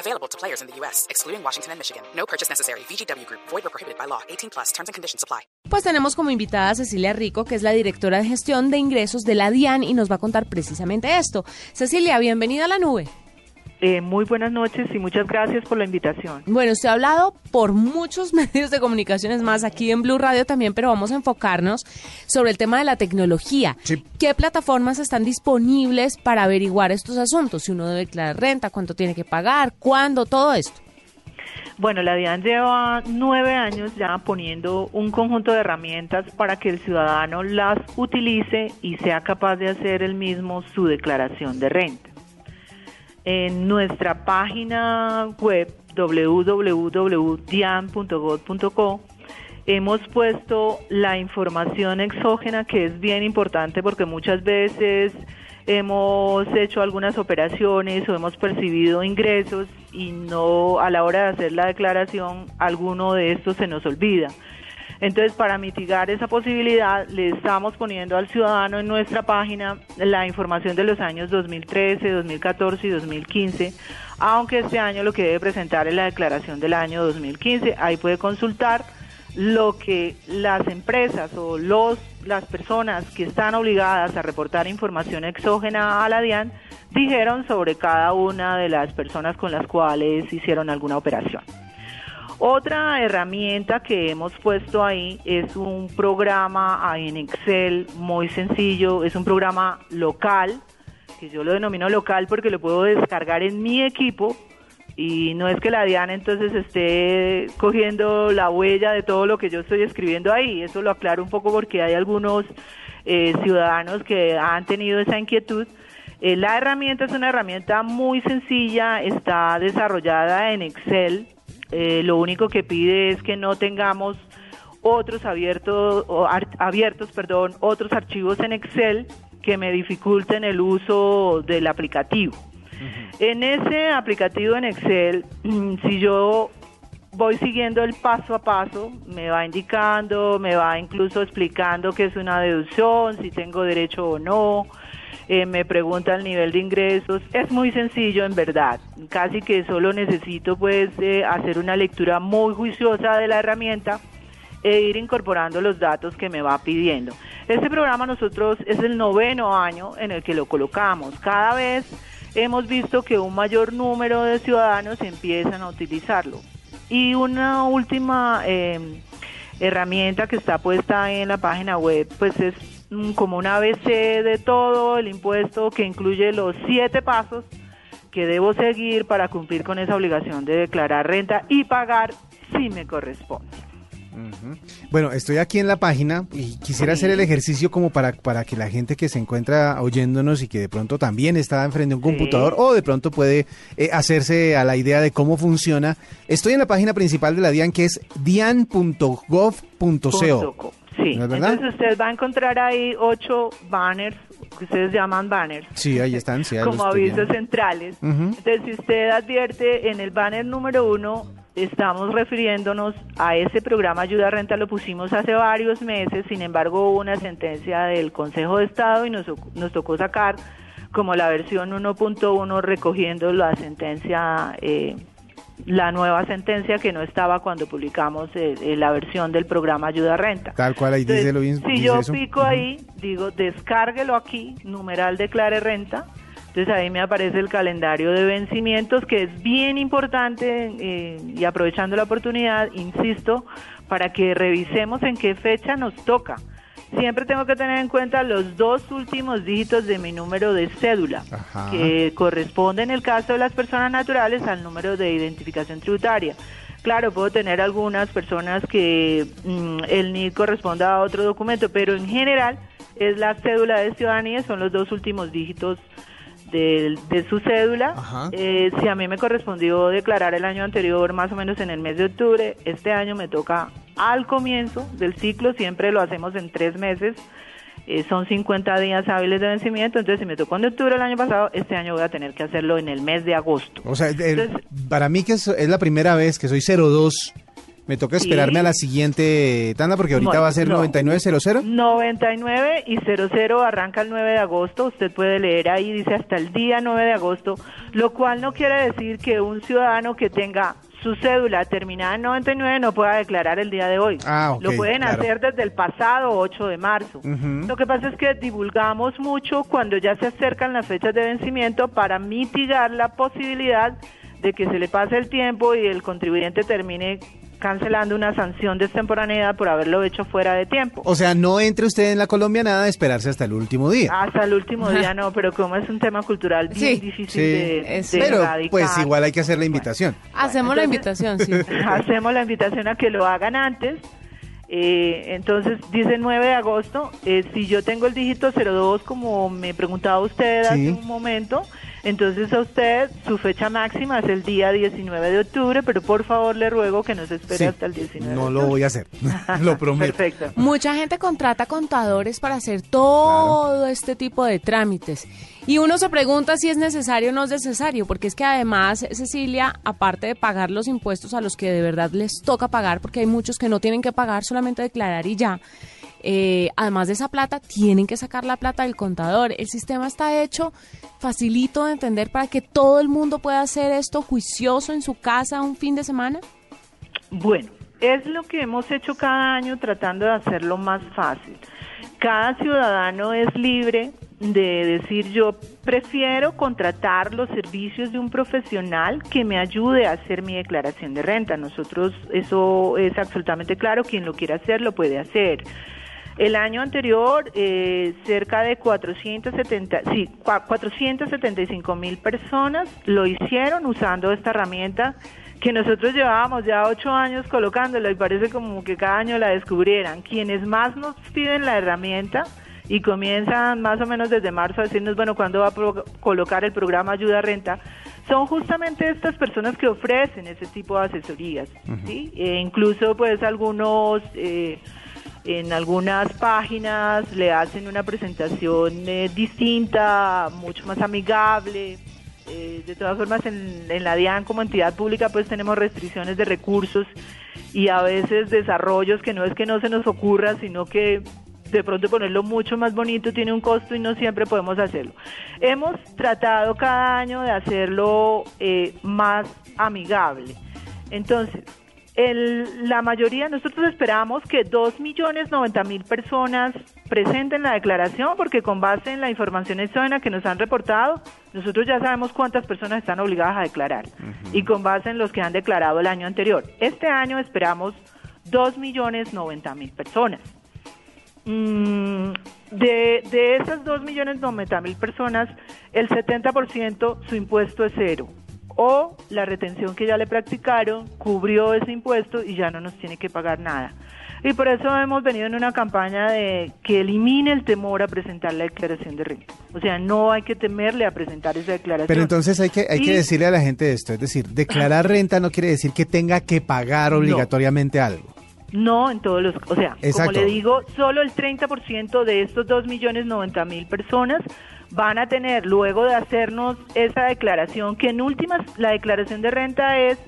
Available to players in the U.S., excluding Washington and Michigan. No purchase necessary. VGW Group. Void or prohibited by law. 18 plus. Terms and conditions apply. Pues tenemos como invitada a Cecilia Rico, que es la directora de gestión de ingresos de la DIAN y nos va a contar precisamente esto. Cecilia, bienvenida a la nube. Eh, muy buenas noches y muchas gracias por la invitación. Bueno, usted ha hablado por muchos medios de comunicaciones más aquí en Blue Radio también, pero vamos a enfocarnos sobre el tema de la tecnología. ¿Qué plataformas están disponibles para averiguar estos asuntos? Si uno debe declarar renta, cuánto tiene que pagar, cuándo, todo esto. Bueno, la DIAN lleva nueve años ya poniendo un conjunto de herramientas para que el ciudadano las utilice y sea capaz de hacer el mismo su declaración de renta. En nuestra página web www.dian.gov.co hemos puesto la información exógena que es bien importante porque muchas veces hemos hecho algunas operaciones o hemos percibido ingresos y no a la hora de hacer la declaración alguno de estos se nos olvida. Entonces, para mitigar esa posibilidad, le estamos poniendo al ciudadano en nuestra página la información de los años 2013, 2014 y 2015, aunque este año lo que debe presentar es la declaración del año 2015. Ahí puede consultar lo que las empresas o los las personas que están obligadas a reportar información exógena a la DIAN dijeron sobre cada una de las personas con las cuales hicieron alguna operación. Otra herramienta que hemos puesto ahí es un programa en Excel muy sencillo, es un programa local, que yo lo denomino local porque lo puedo descargar en mi equipo y no es que la Diana entonces esté cogiendo la huella de todo lo que yo estoy escribiendo ahí, eso lo aclaro un poco porque hay algunos eh, ciudadanos que han tenido esa inquietud. Eh, la herramienta es una herramienta muy sencilla, está desarrollada en Excel, eh, lo único que pide es que no tengamos otros abiertos, o abiertos, perdón, otros archivos en Excel que me dificulten el uso del aplicativo. En ese aplicativo en Excel, si yo voy siguiendo el paso a paso, me va indicando, me va incluso explicando qué es una deducción, si tengo derecho o no, eh, me pregunta el nivel de ingresos. Es muy sencillo en verdad, casi que solo necesito pues eh, hacer una lectura muy juiciosa de la herramienta e ir incorporando los datos que me va pidiendo. Este programa nosotros es el noveno año en el que lo colocamos. Cada vez hemos visto que un mayor número de ciudadanos empiezan a utilizarlo. Y una última eh, herramienta que está puesta en la página web, pues es como un ABC de todo el impuesto que incluye los siete pasos que debo seguir para cumplir con esa obligación de declarar renta y pagar si me corresponde. Bueno, estoy aquí en la página y quisiera hacer el ejercicio como para, para que la gente que se encuentra oyéndonos y que de pronto también está enfrente de un computador o de pronto puede eh, hacerse a la idea de cómo funciona. Estoy en la página principal de la DIAN que es dian.gov.co. Sí, entonces usted va a encontrar ahí ocho banners, que ustedes llaman banners. Sí, ahí están, sí, Como avisos centrales. Entonces, si usted advierte en el banner número uno, estamos refiriéndonos a ese programa Ayuda Renta, lo pusimos hace varios meses, sin embargo hubo una sentencia del Consejo de Estado y nos, nos tocó sacar como la versión 1.1 recogiendo la sentencia eh, la nueva sentencia que no estaba cuando publicamos eh, eh, la versión del programa Ayuda Renta. Tal cual ahí dice lo mismo. Si yo pico ahí, digo, descárguelo aquí, numeral declare renta. Entonces ahí me aparece el calendario de vencimientos, que es bien importante eh, y aprovechando la oportunidad, insisto, para que revisemos en qué fecha nos toca siempre tengo que tener en cuenta los dos últimos dígitos de mi número de cédula, que corresponde en el caso de las personas naturales al número de identificación tributaria. Claro, puedo tener algunas personas que mm, el NID corresponda a otro documento, pero en general es la cédula de ciudadanía, son los dos últimos dígitos de, de su cédula. Eh, si a mí me correspondió declarar el año anterior, más o menos en el mes de octubre, este año me toca al comienzo del ciclo, siempre lo hacemos en tres meses. Eh, son 50 días hábiles de vencimiento, entonces si me tocó en octubre el año pasado, este año voy a tener que hacerlo en el mes de agosto. O sea, para mí que es, es, la primera vez que soy 02 me toca esperarme a la siguiente tanda porque ahorita va a ser 9900. 99 y 00 arranca el 9 de agosto. Usted puede leer ahí, dice hasta el día 9 de agosto, lo cual no quiere decir que un ciudadano que tenga su cédula terminada en 99 no pueda declarar el día de hoy. Ah, lo pueden hacer desde el pasado 8 de marzo. Lo que pasa es que divulgamos mucho cuando ya se acercan las fechas de vencimiento para mitigar la posibilidad de que se le pase el tiempo y el contribuyente termine cancelando una sanción de extemporaneidad por haberlo hecho fuera de tiempo. O sea, no entre usted en la Colombia nada de esperarse hasta el último día. Hasta el último día no, pero como es un tema cultural bien difícil de, Pero pues igual hay que hacer la invitación. Hacemos la invitación, sí. hacemos la invitación a que lo hagan antes. Eh, entonces dice 9 de agosto, eh, si yo tengo el dígito 02 como me preguntaba usted hace un momento, entonces a usted su fecha máxima es el día 19 de octubre, pero por favor le ruego que no se espere hasta el 19. No lo voy a hacer, lo prometo. Perfecto. Mucha gente contrata contadores para hacer todo este tipo de trámites. Y uno se pregunta si es necesario o no es necesario, porque es que además, Cecilia, aparte de pagar los impuestos a los que de verdad les toca pagar, porque hay muchos que no tienen que pagar, solamente declarar y ya, eh, además de esa plata, tienen que sacar la plata del contador. El sistema está hecho facilito de entender para que todo el mundo pueda hacer esto juicioso en su casa un fin de semana. Bueno, es lo que hemos hecho cada año tratando de hacerlo más fácil. Cada ciudadano es libre de decir yo prefiero contratar los servicios de un profesional que me ayude a hacer mi declaración de renta. Nosotros eso es absolutamente claro, quien lo quiera hacer lo puede hacer. El año anterior, eh, cerca de 470, sí, 475 mil personas lo hicieron usando esta herramienta que nosotros llevábamos ya ocho años colocándola y parece como que cada año la descubrieran. Quienes más nos piden la herramienta y comienzan más o menos desde marzo a decirnos, bueno, ¿cuándo va a colocar el programa Ayuda Renta? Son justamente estas personas que ofrecen ese tipo de asesorías, ¿sí? E incluso pues algunos... Eh, en algunas páginas le hacen una presentación eh, distinta, mucho más amigable. Eh, de todas formas, en, en, la DIAN como entidad pública pues tenemos restricciones de recursos y a veces desarrollos que no es que no se nos ocurra, sino que de pronto ponerlo mucho más bonito tiene un costo y no siempre podemos hacerlo. Hemos tratado cada año de hacerlo eh, más amigable. Entonces, la mayoría, nosotros esperamos que 2.090.000 personas presenten la declaración porque con base en la información externa que nos han reportado, nosotros ya sabemos cuántas personas están obligadas a declarar y con base en los que han declarado el año anterior. Este año esperamos 2.090.000 personas. Mm, de, de esas 2.090.000 personas, el 70% su impuesto es cero o la retención que ya le practicaron cubrió ese impuesto y ya no nos tiene que pagar nada. Y por eso hemos venido en una campaña de que elimine el temor a presentar la declaración de renta. O sea, no hay que temerle a presentar esa declaración. Pero entonces hay que, hay que decirle a la gente esto, es decir, declarar renta no quiere decir que tenga que pagar obligatoriamente algo. No, en todos los, o sea, como le digo, solo el 30% de estos 2.090.000 personas van a tener, luego de hacernos esa declaración, que en últimas la declaración de renta es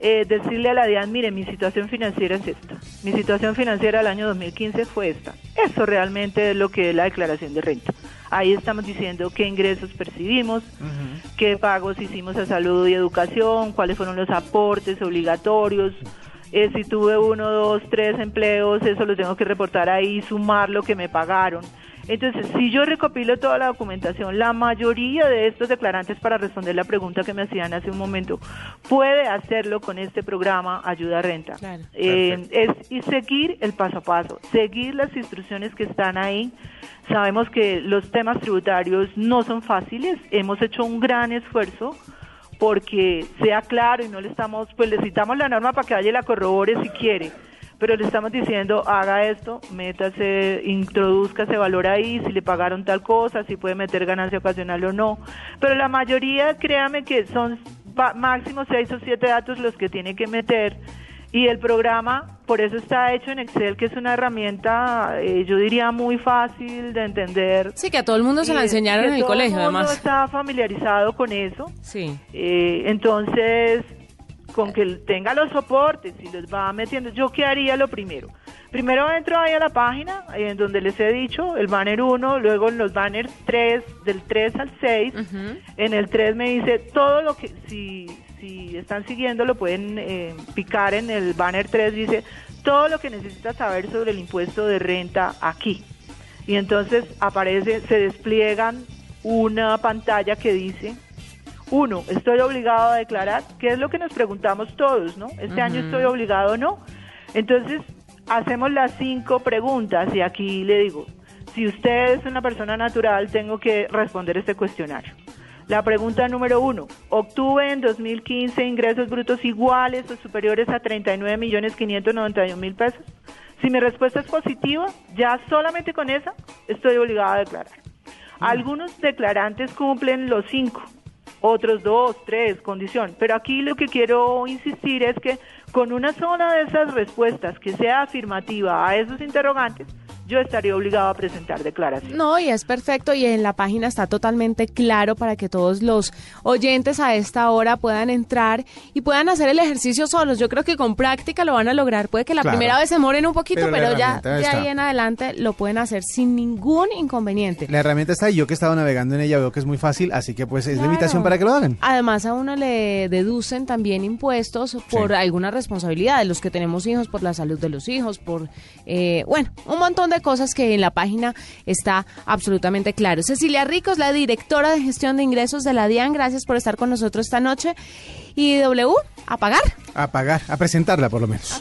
eh, decirle a la DIAN, mire, mi situación financiera es esta, mi situación financiera del año 2015 fue esta. Eso realmente es lo que es la declaración de renta. Ahí estamos diciendo qué ingresos percibimos, qué pagos hicimos a salud y educación, cuáles fueron los aportes obligatorios, eh, si tuve uno, dos, tres empleos, eso lo tengo que reportar ahí, sumar lo que me pagaron. Entonces, si yo recopilo toda la documentación, la mayoría de estos declarantes, para responder la pregunta que me hacían hace un momento, puede hacerlo con este programa Ayuda a Renta. Eh, es y seguir el paso a paso, seguir las instrucciones que están ahí. Sabemos que los temas tributarios no son fáciles, hemos hecho un gran esfuerzo porque sea claro y no le estamos, pues le citamos la norma para que vaya y la corrobore si quiere pero le estamos diciendo, haga esto, métase, introduzca ese valor ahí, si le pagaron tal cosa, si puede meter ganancia ocasional o no. Pero la mayoría, créame que son máximo seis o siete datos los que tiene que meter y el programa, por eso está hecho en Excel, que es una herramienta, eh, yo diría, muy fácil de entender. Sí, que a todo el mundo se la enseñaron en el colegio, además. Todo el mundo está familiarizado con eso. Sí. Eh, entonces, con que tenga los soportes y los va metiendo, ¿yo qué haría lo primero? Primero entro ahí a la página, en donde les he dicho, el banner 1, luego en los banners 3, del 3 al 6. En el 3 me dice todo lo que, si, si están siguiendo, lo pueden eh, picar en el banner 3, dice todo lo que necesitas saber sobre el impuesto de renta aquí. Y entonces aparece, se despliegan una pantalla que dice, uno, estoy obligado a declarar, que es lo que nos preguntamos todos, ¿no? Este año estoy obligado o no. Entonces, hacemos las cinco preguntas y aquí le digo, si usted es una persona natural, tengo que responder este cuestionario. La pregunta número uno, ¿obtuve en 2015 ingresos brutos iguales o superiores a 39 millones 591 mil pesos? Si mi respuesta es positiva, ya solamente con esa estoy obligada a declarar. Algunos declarantes cumplen los cinco, otros dos, tres, condición. Pero aquí lo que quiero insistir es que con una sola de esas respuestas que sea afirmativa a esos interrogantes, yo estaría obligado a presentar declaración. No, y es perfecto y en la página está totalmente claro para que todos los oyentes a esta hora puedan entrar y puedan hacer el ejercicio solos. Yo creo que con práctica lo van a lograr. Puede que la primera vez se moren un poquito, pero, ya de ahí en adelante lo pueden hacer sin ningún inconveniente. La herramienta está ahí. Yo que he estado navegando en ella veo que es muy fácil, así que pues es la invitación para que lo hagan. Además a uno le deducen también impuestos por alguna responsabilidad de los que tenemos hijos, por la salud de los hijos, por, eh, bueno, un montón de cosas que en la página está absolutamente claro. Cecilia Ricos, la directora de gestión de ingresos de la DIAN, gracias por estar con nosotros esta noche. Y W, a pagar. A pagar, a presentarla por lo menos.